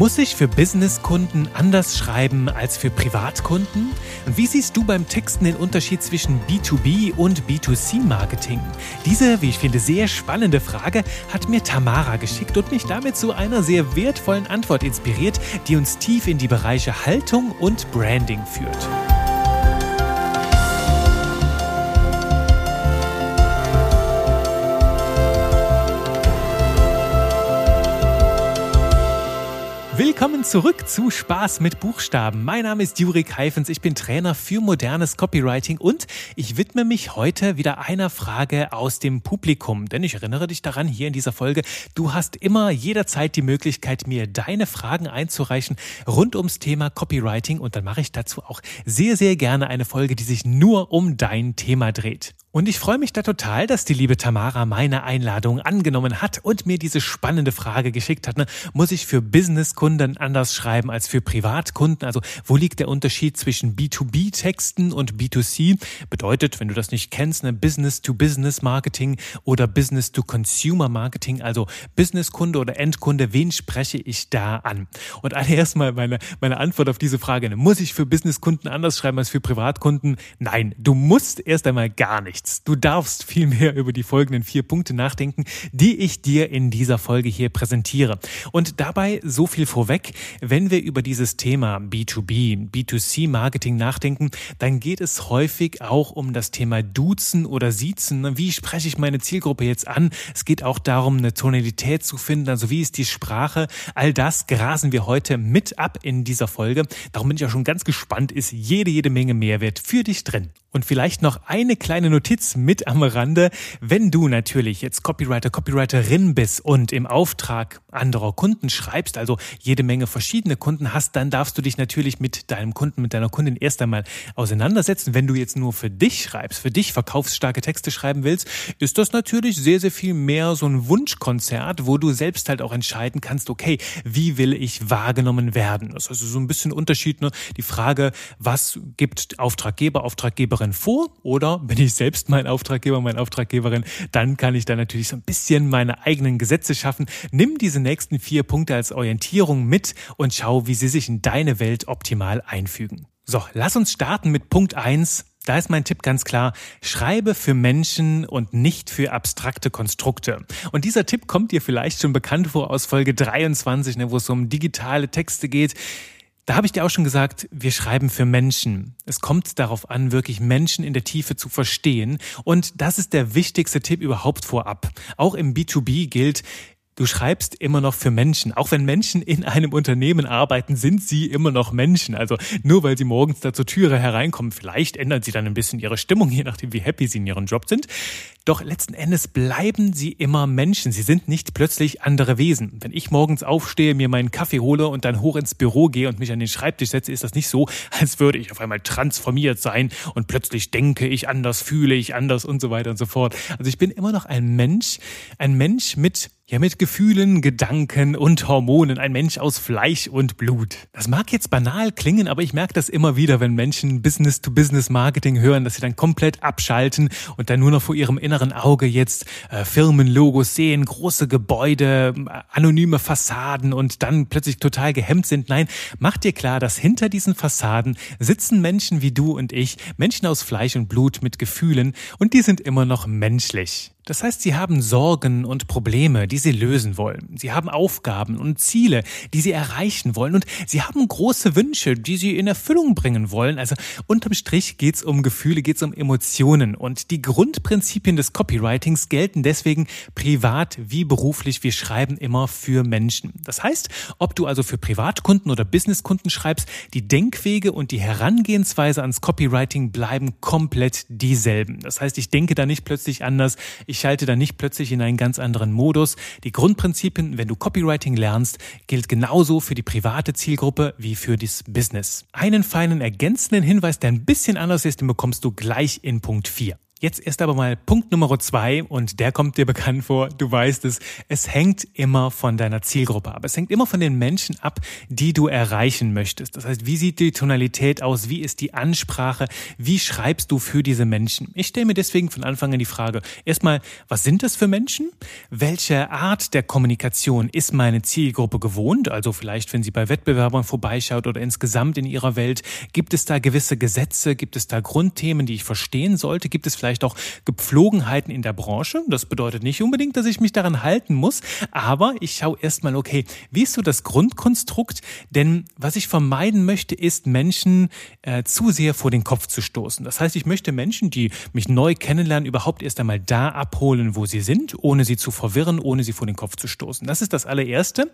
Muss ich für Businesskunden anders schreiben als für Privatkunden? Und wie siehst du beim Texten den Unterschied zwischen B2B und B2C-Marketing? Diese, wie ich finde, sehr spannende Frage hat mir Tamara geschickt und mich damit zu einer sehr wertvollen Antwort inspiriert, die uns tief in die Bereiche Haltung und Branding führt. Willkommen zurück zu Spaß mit Buchstaben. Mein Name ist Jurik Heifens, ich bin Trainer für modernes Copywriting und ich widme mich heute wieder einer Frage aus dem Publikum. Denn ich erinnere dich daran, hier in dieser Folge, du hast immer jederzeit die Möglichkeit, mir deine Fragen einzureichen rund ums Thema Copywriting und dann mache ich dazu auch sehr, sehr gerne eine Folge, die sich nur um dein Thema dreht. Und ich freue mich da total, dass die liebe Tamara meine Einladung angenommen hat und mir diese spannende Frage geschickt hat. Ne? Muss ich für Businesskunden anders schreiben als für Privatkunden? Also wo liegt der Unterschied zwischen B2B-Texten und B2C? Bedeutet, wenn du das nicht kennst, ne, Business-to-Business-Marketing oder Business-to-Consumer-Marketing, also Businesskunde oder Endkunde, wen spreche ich da an? Und allererst mal meine, meine Antwort auf diese Frage. Ne? Muss ich für Businesskunden anders schreiben als für Privatkunden? Nein, du musst erst einmal gar nicht nichts. Du darfst vielmehr über die folgenden vier Punkte nachdenken, die ich dir in dieser Folge hier präsentiere. Und dabei so viel vorweg, wenn wir über dieses Thema B2B, B2C Marketing nachdenken, dann geht es häufig auch um das Thema Duzen oder Siezen. Wie spreche ich meine Zielgruppe jetzt an? Es geht auch darum, eine Tonalität zu finden. Also wie ist die Sprache? All das grasen wir heute mit ab in dieser Folge. Darum bin ich auch schon ganz gespannt, ist jede, jede Menge Mehrwert für dich drin. Und vielleicht noch eine kleine Notiz mit am Rande. Wenn du natürlich jetzt Copywriter, Copywriterin bist und im Auftrag anderer Kunden schreibst, also jede Menge verschiedene Kunden hast, dann darfst du dich natürlich mit deinem Kunden, mit deiner Kundin erst einmal auseinandersetzen. Wenn du jetzt nur für dich schreibst, für dich verkaufsstarke Texte schreiben willst, ist das natürlich sehr, sehr viel mehr so ein Wunschkonzert, wo du selbst halt auch entscheiden kannst, okay, wie will ich wahrgenommen werden? Das ist also so ein bisschen Unterschied, ne? Die Frage, was gibt Auftraggeber, Auftraggeberin vor oder bin ich selbst mein Auftraggeber, meine Auftraggeberin, dann kann ich da natürlich so ein bisschen meine eigenen Gesetze schaffen. Nimm diese nächsten vier Punkte als Orientierung mit und schau, wie sie sich in deine Welt optimal einfügen. So, lass uns starten mit Punkt eins. Da ist mein Tipp ganz klar, schreibe für Menschen und nicht für abstrakte Konstrukte. Und dieser Tipp kommt dir vielleicht schon bekannt vor aus Folge 23, ne, wo es um digitale Texte geht. Da habe ich dir auch schon gesagt, wir schreiben für Menschen. Es kommt darauf an, wirklich Menschen in der Tiefe zu verstehen. Und das ist der wichtigste Tipp überhaupt vorab. Auch im B2B gilt, Du schreibst immer noch für Menschen. Auch wenn Menschen in einem Unternehmen arbeiten, sind sie immer noch Menschen. Also nur weil sie morgens da zur Türe hereinkommen, vielleicht ändern sie dann ein bisschen ihre Stimmung, je nachdem, wie happy sie in ihrem Job sind. Doch letzten Endes bleiben sie immer Menschen. Sie sind nicht plötzlich andere Wesen. Wenn ich morgens aufstehe, mir meinen Kaffee hole und dann hoch ins Büro gehe und mich an den Schreibtisch setze, ist das nicht so, als würde ich auf einmal transformiert sein und plötzlich denke ich anders, fühle ich anders und so weiter und so fort. Also ich bin immer noch ein Mensch, ein Mensch mit ja, mit Gefühlen, Gedanken und Hormonen, ein Mensch aus Fleisch und Blut. Das mag jetzt banal klingen, aber ich merke das immer wieder, wenn Menschen Business-to-Business-Marketing hören, dass sie dann komplett abschalten und dann nur noch vor ihrem inneren Auge jetzt äh, Firmenlogos sehen, große Gebäude, anonyme Fassaden und dann plötzlich total gehemmt sind. Nein, mach dir klar, dass hinter diesen Fassaden sitzen Menschen wie du und ich, Menschen aus Fleisch und Blut mit Gefühlen und die sind immer noch menschlich. Das heißt, sie haben Sorgen und Probleme, die sie lösen wollen. Sie haben Aufgaben und Ziele, die sie erreichen wollen. Und sie haben große Wünsche, die sie in Erfüllung bringen wollen. Also unterm Strich geht's um Gefühle, geht's um Emotionen. Und die Grundprinzipien des Copywritings gelten deswegen privat wie beruflich. Wir schreiben immer für Menschen. Das heißt, ob du also für Privatkunden oder Businesskunden schreibst, die Denkwege und die Herangehensweise ans Copywriting bleiben komplett dieselben. Das heißt, ich denke da nicht plötzlich anders. Ich schalte da nicht plötzlich in einen ganz anderen Modus. Die Grundprinzipien, wenn du Copywriting lernst, gilt genauso für die private Zielgruppe wie für das Business. Einen feinen ergänzenden Hinweis, der ein bisschen anders ist, den bekommst du gleich in Punkt 4. Jetzt erst aber mal Punkt Nummer zwei und der kommt dir bekannt vor. Du weißt es. Es hängt immer von deiner Zielgruppe ab. Es hängt immer von den Menschen ab, die du erreichen möchtest. Das heißt, wie sieht die Tonalität aus? Wie ist die Ansprache? Wie schreibst du für diese Menschen? Ich stelle mir deswegen von Anfang an die Frage. Erstmal, was sind das für Menschen? Welche Art der Kommunikation ist meine Zielgruppe gewohnt? Also vielleicht, wenn sie bei Wettbewerbern vorbeischaut oder insgesamt in ihrer Welt. Gibt es da gewisse Gesetze? Gibt es da Grundthemen, die ich verstehen sollte? Gibt es vielleicht vielleicht auch Gepflogenheiten in der Branche. Das bedeutet nicht unbedingt, dass ich mich daran halten muss, aber ich schaue erstmal, okay, wie ist so das Grundkonstrukt? Denn was ich vermeiden möchte, ist Menschen äh, zu sehr vor den Kopf zu stoßen. Das heißt, ich möchte Menschen, die mich neu kennenlernen, überhaupt erst einmal da abholen, wo sie sind, ohne sie zu verwirren, ohne sie vor den Kopf zu stoßen. Das ist das allererste,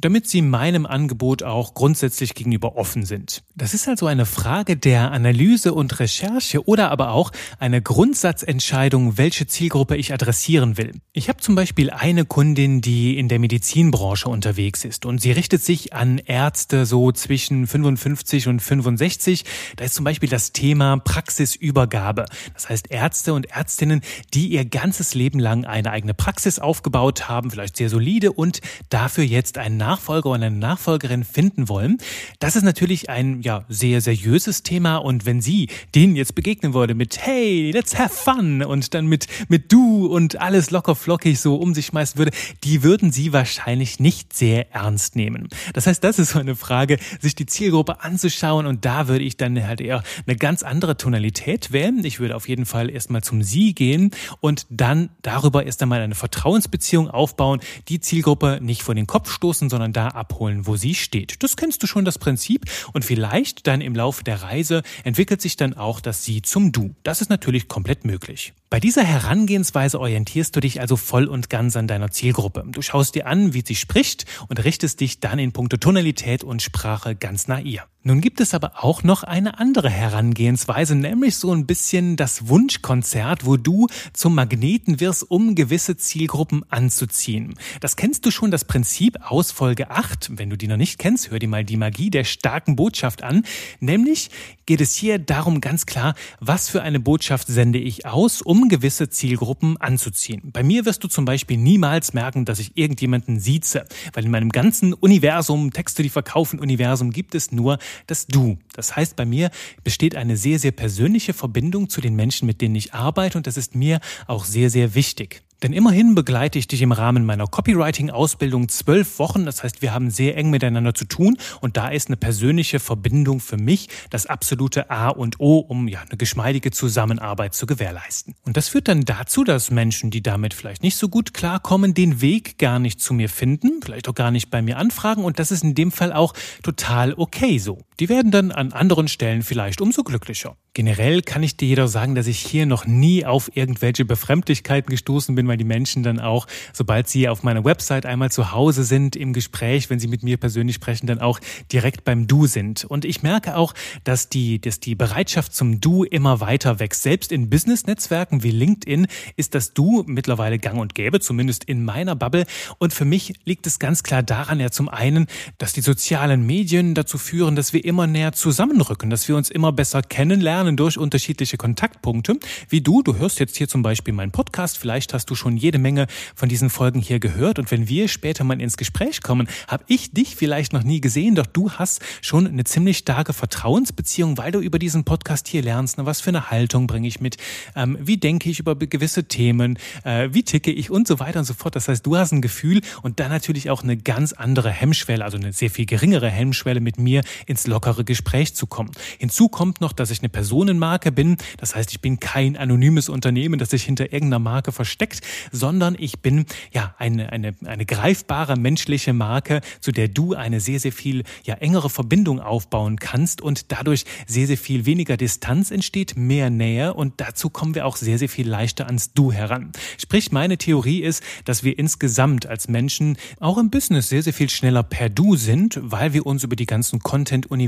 damit sie meinem Angebot auch grundsätzlich gegenüber offen sind. Das ist also eine Frage der Analyse und Recherche oder aber auch eine Grund Grundsatzentscheidung, welche Zielgruppe ich adressieren will. Ich habe zum Beispiel eine Kundin, die in der Medizinbranche unterwegs ist und sie richtet sich an Ärzte so zwischen 55 und 65. Da ist zum Beispiel das Thema Praxisübergabe. Das heißt Ärzte und Ärztinnen, die ihr ganzes Leben lang eine eigene Praxis aufgebaut haben, vielleicht sehr solide und dafür jetzt einen Nachfolger oder eine Nachfolgerin finden wollen. Das ist natürlich ein ja sehr seriöses Thema und wenn sie denen jetzt begegnen würde mit Hey, let's have have fun und dann mit, mit du und alles locker flockig so um sich schmeißen würde, die würden sie wahrscheinlich nicht sehr ernst nehmen. Das heißt, das ist so eine Frage, sich die Zielgruppe anzuschauen und da würde ich dann halt eher eine ganz andere Tonalität wählen. Ich würde auf jeden Fall erstmal zum Sie gehen und dann darüber erst einmal eine Vertrauensbeziehung aufbauen, die Zielgruppe nicht vor den Kopf stoßen, sondern da abholen, wo sie steht. Das kennst du schon das Prinzip und vielleicht dann im Laufe der Reise entwickelt sich dann auch das Sie zum Du. Das ist natürlich komplett komplett möglich. Bei dieser Herangehensweise orientierst du dich also voll und ganz an deiner Zielgruppe. Du schaust dir an, wie sie spricht und richtest dich dann in puncto Tonalität und Sprache ganz nach ihr. Nun gibt es aber auch noch eine andere Herangehensweise, nämlich so ein bisschen das Wunschkonzert, wo du zum Magneten wirst, um gewisse Zielgruppen anzuziehen. Das kennst du schon, das Prinzip aus Folge 8. Wenn du die noch nicht kennst, hör dir mal die Magie der starken Botschaft an. Nämlich geht es hier darum ganz klar, was für eine Botschaft sende ich aus, um gewisse Zielgruppen anzuziehen. Bei mir wirst du zum Beispiel niemals merken, dass ich irgendjemanden sieze, weil in meinem ganzen Universum, Texte, die verkaufen Universum, gibt es nur das Du. Das heißt, bei mir besteht eine sehr, sehr persönliche Verbindung zu den Menschen, mit denen ich arbeite und das ist mir auch sehr, sehr wichtig. Denn immerhin begleite ich dich im Rahmen meiner Copywriting-Ausbildung zwölf Wochen. Das heißt, wir haben sehr eng miteinander zu tun und da ist eine persönliche Verbindung für mich das absolute A und O, um ja eine geschmeidige Zusammenarbeit zu gewährleisten. Und das führt dann dazu, dass Menschen, die damit vielleicht nicht so gut klarkommen, den Weg gar nicht zu mir finden, vielleicht auch gar nicht bei mir anfragen und das ist in dem Fall auch total okay so. Die werden dann an anderen Stellen vielleicht umso glücklicher. Generell kann ich dir jedoch sagen, dass ich hier noch nie auf irgendwelche Befremdlichkeiten gestoßen bin, weil die Menschen dann auch, sobald sie auf meiner Website einmal zu Hause sind, im Gespräch, wenn sie mit mir persönlich sprechen, dann auch direkt beim Du sind. Und ich merke auch, dass die, dass die Bereitschaft zum Du immer weiter wächst. Selbst in Business-Netzwerken wie LinkedIn ist das Du mittlerweile gang und gäbe, zumindest in meiner Bubble. Und für mich liegt es ganz klar daran, ja zum einen, dass die sozialen Medien dazu führen, dass wir immer näher zusammenrücken, dass wir uns immer besser kennenlernen, lernen durch unterschiedliche Kontaktpunkte. Wie du, du hörst jetzt hier zum Beispiel meinen Podcast, vielleicht hast du schon jede Menge von diesen Folgen hier gehört. Und wenn wir später mal ins Gespräch kommen, habe ich dich vielleicht noch nie gesehen, doch du hast schon eine ziemlich starke Vertrauensbeziehung, weil du über diesen Podcast hier lernst, was für eine Haltung bringe ich mit, ähm, wie denke ich über gewisse Themen, äh, wie ticke ich? Und so weiter und so fort. Das heißt, du hast ein Gefühl und dann natürlich auch eine ganz andere Hemmschwelle, also eine sehr viel geringere Hemmschwelle mit mir ins lockere Gespräch zu kommen. Hinzu kommt noch, dass ich eine Person Personenmarke bin. Das heißt, ich bin kein anonymes Unternehmen, das sich hinter irgendeiner Marke versteckt, sondern ich bin ja eine, eine, eine greifbare menschliche Marke, zu der du eine sehr, sehr viel ja, engere Verbindung aufbauen kannst und dadurch sehr, sehr viel weniger Distanz entsteht, mehr Nähe und dazu kommen wir auch sehr, sehr viel leichter ans Du heran. Sprich, meine Theorie ist, dass wir insgesamt als Menschen auch im Business sehr, sehr viel schneller per Du sind, weil wir uns über die ganzen Content-Universen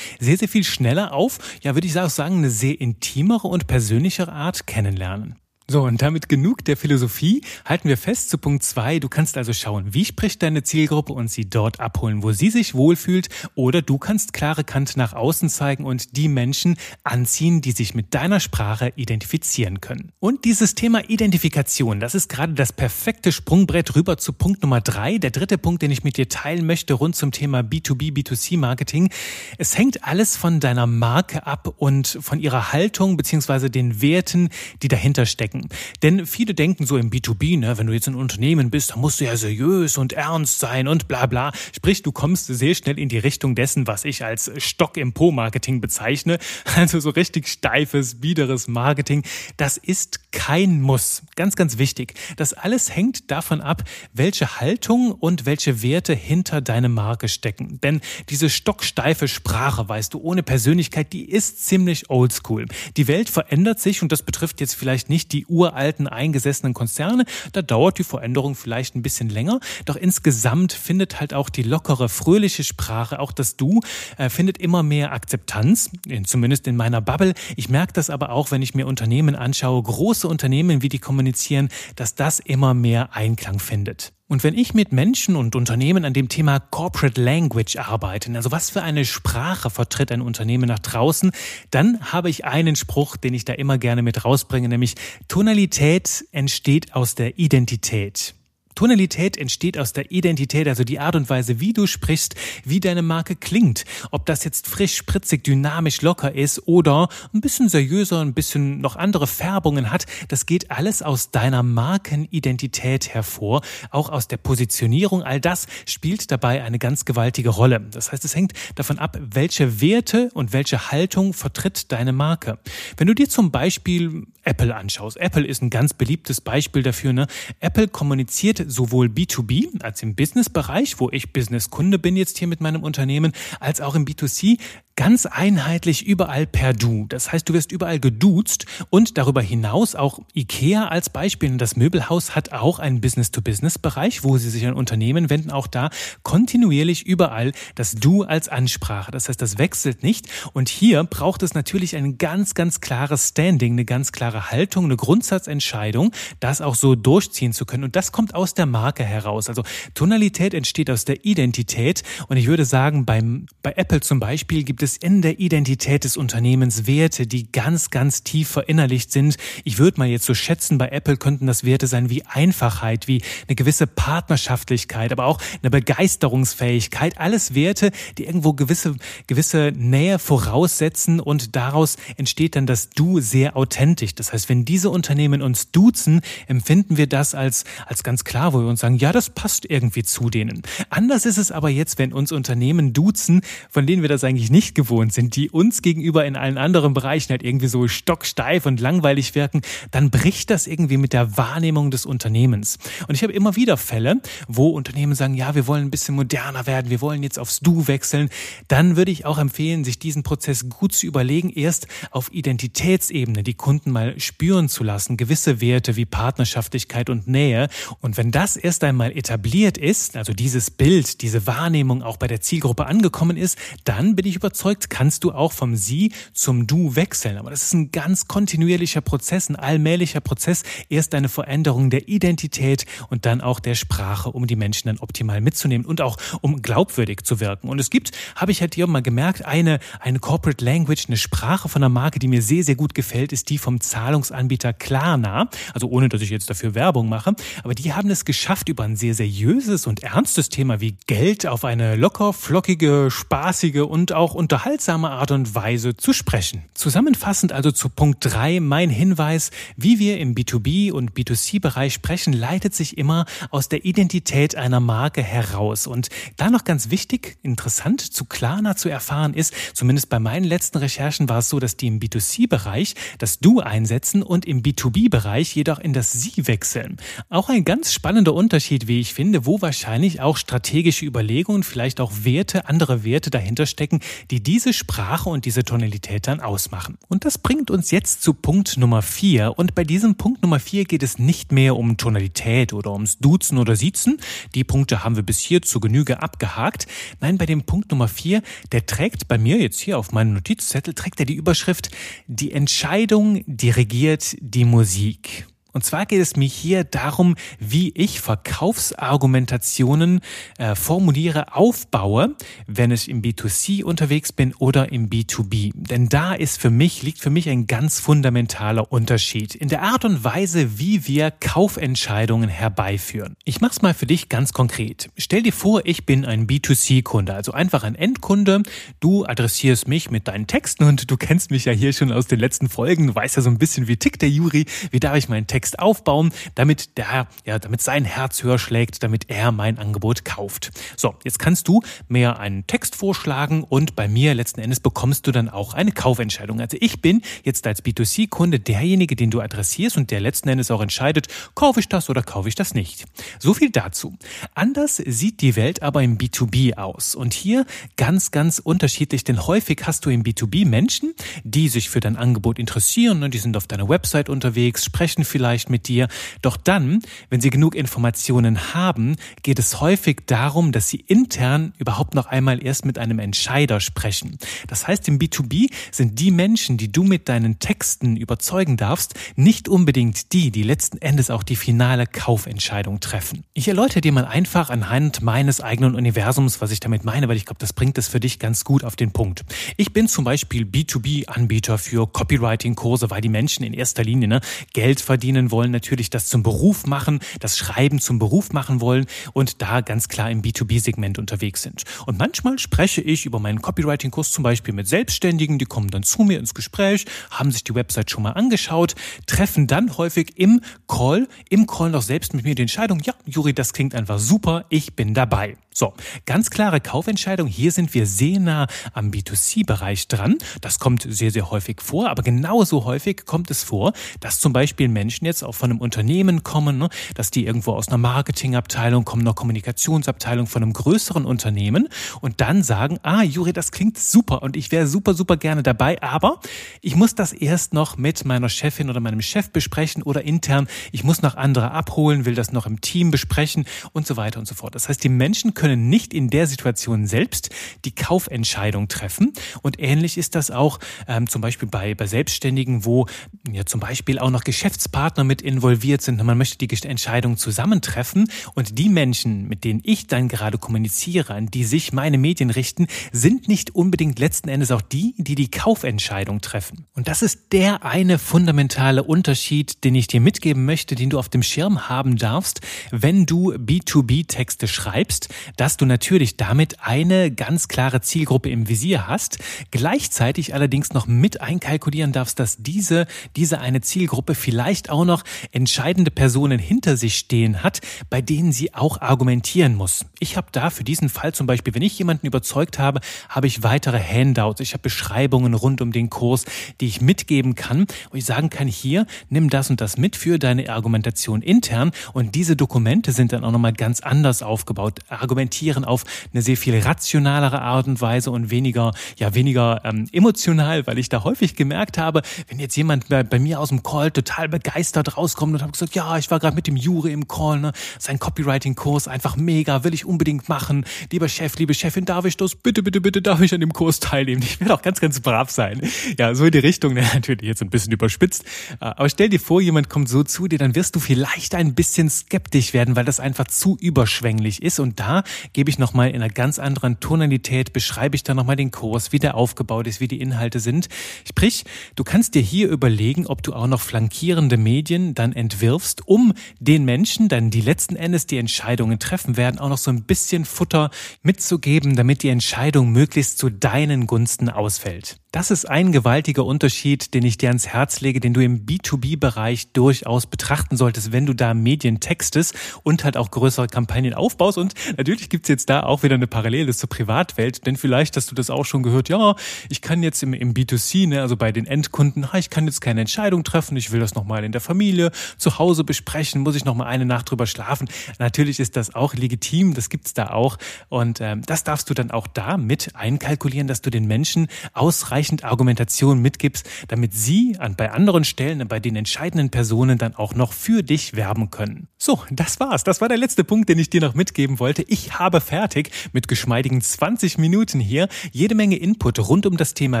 sehr, sehr viel schneller auf, ja, würde ich sagen, eine sehr intimere und persönlichere Art kennenlernen. So, und damit genug der Philosophie. Halten wir fest zu Punkt zwei. Du kannst also schauen, wie spricht deine Zielgruppe und sie dort abholen, wo sie sich wohlfühlt. Oder du kannst klare Kante nach außen zeigen und die Menschen anziehen, die sich mit deiner Sprache identifizieren können. Und dieses Thema Identifikation, das ist gerade das perfekte Sprungbrett rüber zu Punkt Nummer drei. Der dritte Punkt, den ich mit dir teilen möchte rund zum Thema B2B, B2C Marketing. Es hängt alles von deiner Marke ab und von ihrer Haltung beziehungsweise den Werten, die dahinter stecken denken. Denn viele denken so im B2B, ne, wenn du jetzt ein Unternehmen bist, dann musst du ja seriös und ernst sein und bla bla. Sprich, du kommst sehr schnell in die Richtung dessen, was ich als Stock im Po-Marketing bezeichne. Also so richtig steifes, biederes Marketing. Das ist kein Muss. Ganz, ganz wichtig. Das alles hängt davon ab, welche Haltung und welche Werte hinter deiner Marke stecken. Denn diese stocksteife Sprache, weißt du, ohne Persönlichkeit, die ist ziemlich oldschool. Die Welt verändert sich und das betrifft jetzt vielleicht nicht die uralten eingesessenen Konzerne. Da dauert die Veränderung vielleicht ein bisschen länger. Doch insgesamt findet halt auch die lockere, fröhliche Sprache, auch das Du, äh, findet immer mehr Akzeptanz, in, zumindest in meiner Bubble. Ich merke das aber auch, wenn ich mir Unternehmen anschaue, große Unternehmen, wie die kommunizieren, dass das immer mehr Einklang findet. Und wenn ich mit Menschen und Unternehmen an dem Thema Corporate Language arbeite, also was für eine Sprache vertritt ein Unternehmen nach draußen, dann habe ich einen Spruch, den ich da immer gerne mit rausbringe, nämlich Tonalität entsteht aus der Identität. Tonalität entsteht aus der Identität, also die Art und Weise, wie du sprichst, wie deine Marke klingt. Ob das jetzt frisch, spritzig, dynamisch, locker ist oder ein bisschen seriöser, ein bisschen noch andere Färbungen hat, das geht alles aus deiner Markenidentität hervor, auch aus der Positionierung. All das spielt dabei eine ganz gewaltige Rolle. Das heißt, es hängt davon ab, welche Werte und welche Haltung vertritt deine Marke. Wenn du dir zum Beispiel Apple anschaust, Apple ist ein ganz beliebtes Beispiel dafür. Ne? Apple kommuniziert sowohl B2B als im Business-Bereich, wo ich Business-Kunde bin jetzt hier mit meinem Unternehmen, als auch im B2C ganz einheitlich überall per Du. Das heißt, du wirst überall geduzt und darüber hinaus auch IKEA als Beispiel. Das Möbelhaus hat auch einen Business-to-Business-Bereich, wo sie sich an Unternehmen wenden. Auch da kontinuierlich überall das Du als Ansprache. Das heißt, das wechselt nicht. Und hier braucht es natürlich ein ganz, ganz klares Standing, eine ganz klare Haltung, eine Grundsatzentscheidung, das auch so durchziehen zu können. Und das kommt aus der Marke heraus. Also Tonalität entsteht aus der Identität. Und ich würde sagen, beim, bei Apple zum Beispiel gibt es in der Identität des Unternehmens Werte, die ganz, ganz tief verinnerlicht sind. Ich würde mal jetzt so schätzen, bei Apple könnten das Werte sein wie Einfachheit, wie eine gewisse Partnerschaftlichkeit, aber auch eine Begeisterungsfähigkeit. Alles Werte, die irgendwo gewisse, gewisse Nähe voraussetzen und daraus entsteht dann das Du sehr authentisch. Das heißt, wenn diese Unternehmen uns duzen, empfinden wir das als, als ganz klar, wo wir uns sagen, ja, das passt irgendwie zu denen. Anders ist es aber jetzt, wenn uns Unternehmen duzen, von denen wir das eigentlich nicht gewohnt sind, die uns gegenüber in allen anderen Bereichen halt irgendwie so stocksteif und langweilig wirken, dann bricht das irgendwie mit der Wahrnehmung des Unternehmens. Und ich habe immer wieder Fälle, wo Unternehmen sagen, ja, wir wollen ein bisschen moderner werden, wir wollen jetzt aufs Du wechseln. Dann würde ich auch empfehlen, sich diesen Prozess gut zu überlegen, erst auf Identitätsebene die Kunden mal spüren zu lassen, gewisse Werte wie Partnerschaftlichkeit und Nähe. Und wenn das erst einmal etabliert ist, also dieses Bild, diese Wahrnehmung auch bei der Zielgruppe angekommen ist, dann bin ich überzeugt, kannst du auch vom Sie zum Du wechseln. Aber das ist ein ganz kontinuierlicher Prozess, ein allmählicher Prozess. Erst eine Veränderung der Identität und dann auch der Sprache, um die Menschen dann optimal mitzunehmen und auch um glaubwürdig zu wirken. Und es gibt, habe ich halt hier mal gemerkt, eine, eine Corporate Language, eine Sprache von einer Marke, die mir sehr, sehr gut gefällt, ist die vom Zahlungsanbieter Klarna. Also ohne, dass ich jetzt dafür Werbung mache. Aber die haben es geschafft, über ein sehr seriöses und ernstes Thema wie Geld auf eine locker, flockige, spaßige und auch unter unterhaltsame Art und Weise zu sprechen. Zusammenfassend also zu Punkt 3 mein Hinweis, wie wir im B2B und B2C-Bereich sprechen, leitet sich immer aus der Identität einer Marke heraus. Und da noch ganz wichtig, interessant zu Klarna zu erfahren ist, zumindest bei meinen letzten Recherchen war es so, dass die im B2C-Bereich das Du einsetzen und im B2B-Bereich jedoch in das Sie wechseln. Auch ein ganz spannender Unterschied, wie ich finde, wo wahrscheinlich auch strategische Überlegungen, vielleicht auch Werte, andere Werte dahinter stecken, die diese Sprache und diese Tonalität dann ausmachen. Und das bringt uns jetzt zu Punkt Nummer vier. Und bei diesem Punkt Nummer vier geht es nicht mehr um Tonalität oder ums Duzen oder Siezen. Die Punkte haben wir bis hier zu Genüge abgehakt. Nein, bei dem Punkt Nummer vier, der trägt bei mir jetzt hier auf meinem Notizzettel, trägt er die Überschrift, die Entscheidung dirigiert die Musik. Und zwar geht es mir hier darum, wie ich Verkaufsargumentationen äh, formuliere, aufbaue, wenn ich im B2C unterwegs bin oder im B2B. Denn da ist für mich, liegt für mich ein ganz fundamentaler Unterschied in der Art und Weise, wie wir Kaufentscheidungen herbeiführen. Ich mach's mal für dich ganz konkret. Stell dir vor, ich bin ein B2C-Kunde, also einfach ein Endkunde. Du adressierst mich mit deinen Texten und du kennst mich ja hier schon aus den letzten Folgen. Weißt ja so ein bisschen, wie tickt der Juri, wie darf ich meinen Text Text aufbauen, damit der, ja, damit sein Herz höher schlägt, damit er mein Angebot kauft. So, jetzt kannst du mir einen Text vorschlagen und bei mir letzten Endes bekommst du dann auch eine Kaufentscheidung. Also ich bin jetzt als B2C-Kunde derjenige, den du adressierst und der letzten Endes auch entscheidet, kaufe ich das oder kaufe ich das nicht. So viel dazu. Anders sieht die Welt aber im B2B aus. Und hier ganz, ganz unterschiedlich, denn häufig hast du im B2B Menschen, die sich für dein Angebot interessieren und die sind auf deiner Website unterwegs, sprechen vielleicht vielleicht mit dir. Doch dann, wenn sie genug Informationen haben, geht es häufig darum, dass sie intern überhaupt noch einmal erst mit einem Entscheider sprechen. Das heißt, im B2B sind die Menschen, die du mit deinen Texten überzeugen darfst, nicht unbedingt die, die letzten Endes auch die finale Kaufentscheidung treffen. Ich erläutere dir mal einfach anhand meines eigenen Universums, was ich damit meine, weil ich glaube, das bringt es für dich ganz gut auf den Punkt. Ich bin zum Beispiel B2B-Anbieter für Copywriting-Kurse, weil die Menschen in erster Linie ne, Geld verdienen Studierenden wollen natürlich das zum Beruf machen, das Schreiben zum Beruf machen wollen und da ganz klar im B2B-Segment unterwegs sind. Und manchmal spreche ich über meinen Copywriting-Kurs zum Beispiel mit Selbstständigen, die kommen dann zu mir ins Gespräch, haben sich die Website schon mal angeschaut, treffen dann häufig im Call, im Call noch selbst mit mir die Entscheidung, ja, Juri, das klingt einfach super, ich bin dabei. So, ganz klare Kaufentscheidung. Hier sind wir sehr nah am B2C-Bereich dran. Das kommt sehr, sehr häufig vor, aber genauso häufig kommt es vor, dass zum Beispiel Menschen jetzt auch von einem Unternehmen kommen, ne, dass die irgendwo aus einer Marketingabteilung kommen, einer Kommunikationsabteilung von einem größeren Unternehmen und dann sagen, ah, Juri, das klingt super und ich wäre super, super gerne dabei, aber ich muss das erst noch mit meiner Chefin oder meinem Chef besprechen oder intern. Ich muss noch andere abholen, will das noch im Team besprechen und so weiter und so fort. Das heißt, die Menschen können nicht in der Situation selbst die Kaufentscheidung treffen. Und ähnlich ist das auch ähm, zum Beispiel bei, bei Selbstständigen, wo ja zum Beispiel auch noch Geschäftspartner mit involviert sind. Man möchte die Entscheidung zusammentreffen und die Menschen, mit denen ich dann gerade kommuniziere, an die sich meine Medien richten, sind nicht unbedingt letzten Endes auch die, die die Kaufentscheidung treffen. Und das ist der eine fundamentale Unterschied, den ich dir mitgeben möchte, den du auf dem Schirm haben darfst, wenn du B2B-Texte schreibst, dass du natürlich damit eine ganz klare Zielgruppe im Visier hast, gleichzeitig allerdings noch mit einkalkulieren darfst, dass diese, diese eine Zielgruppe vielleicht auch noch entscheidende Personen hinter sich stehen hat, bei denen sie auch argumentieren muss. Ich habe da für diesen Fall zum Beispiel, wenn ich jemanden überzeugt habe, habe ich weitere Handouts, ich habe Beschreibungen rund um den Kurs, die ich mitgeben kann, wo ich sagen kann, hier, nimm das und das mit für deine Argumentation intern und diese Dokumente sind dann auch nochmal ganz anders aufgebaut. Argument argumentieren auf eine sehr viel rationalere Art und Weise und weniger, ja, weniger ähm, emotional, weil ich da häufig gemerkt habe, wenn jetzt jemand bei, bei mir aus dem Call total begeistert rauskommt und hat gesagt, ja, ich war gerade mit dem Jure im Call, ne, sein Copywriting-Kurs einfach mega, will ich unbedingt machen. Lieber Chef, liebe Chefin, darf ich das? Bitte, bitte, bitte, darf ich an dem Kurs teilnehmen? Ich will auch ganz, ganz brav sein. Ja, so in die Richtung, ne, natürlich jetzt ein bisschen überspitzt. Äh, aber stell dir vor, jemand kommt so zu dir, dann wirst du vielleicht ein bisschen skeptisch werden, weil das einfach zu überschwänglich ist. Und da gebe ich nochmal in einer ganz anderen Tonalität, beschreibe ich dann nochmal den Kurs, wie der aufgebaut ist, wie die Inhalte sind. Sprich, du kannst dir hier überlegen, ob du auch noch flankierende Medien dann entwirfst, um den Menschen dann, die letzten Endes die Entscheidungen treffen werden, auch noch so ein bisschen Futter mitzugeben, damit die Entscheidung möglichst zu deinen Gunsten ausfällt. Das ist ein gewaltiger Unterschied, den ich dir ans Herz lege, den du im B2B-Bereich durchaus betrachten solltest, wenn du da Medien textest und halt auch größere Kampagnen aufbaust. Und natürlich gibt's jetzt da auch wieder eine Parallele zur Privatwelt, denn vielleicht hast du das auch schon gehört, ja, ich kann jetzt im, im B2C, ne, also bei den Endkunden, ich kann jetzt keine Entscheidung treffen, ich will das nochmal in der Familie, zu Hause besprechen, muss ich nochmal eine Nacht drüber schlafen. Natürlich ist das auch legitim, das gibt's da auch. Und ähm, das darfst du dann auch da mit einkalkulieren, dass du den Menschen ausreichend ausreichend Argumentation mitgibst, damit sie an bei anderen Stellen, bei den entscheidenden Personen dann auch noch für dich werben können. So, das war's. Das war der letzte Punkt, den ich dir noch mitgeben wollte. Ich habe fertig mit geschmeidigen 20 Minuten hier. Jede Menge Input rund um das Thema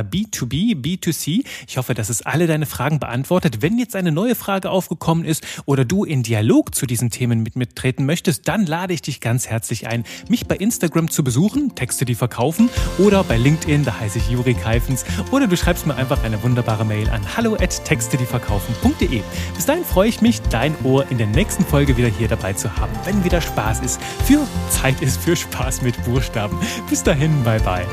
B2B, B2C. Ich hoffe, dass es alle deine Fragen beantwortet. Wenn jetzt eine neue Frage aufgekommen ist oder du in Dialog zu diesen Themen mit mir treten möchtest, dann lade ich dich ganz herzlich ein, mich bei Instagram zu besuchen, Texte, die verkaufen, oder bei LinkedIn, da heiße ich Juri Keifens, oder du schreibst mir einfach eine wunderbare Mail an hallo at textedieverkaufen.de. Bis dahin freue ich mich, dein Ohr in der nächsten Folge wieder hier dabei zu haben, wenn wieder Spaß ist, für Zeit ist für Spaß mit Buchstaben. Bis dahin, bye bye.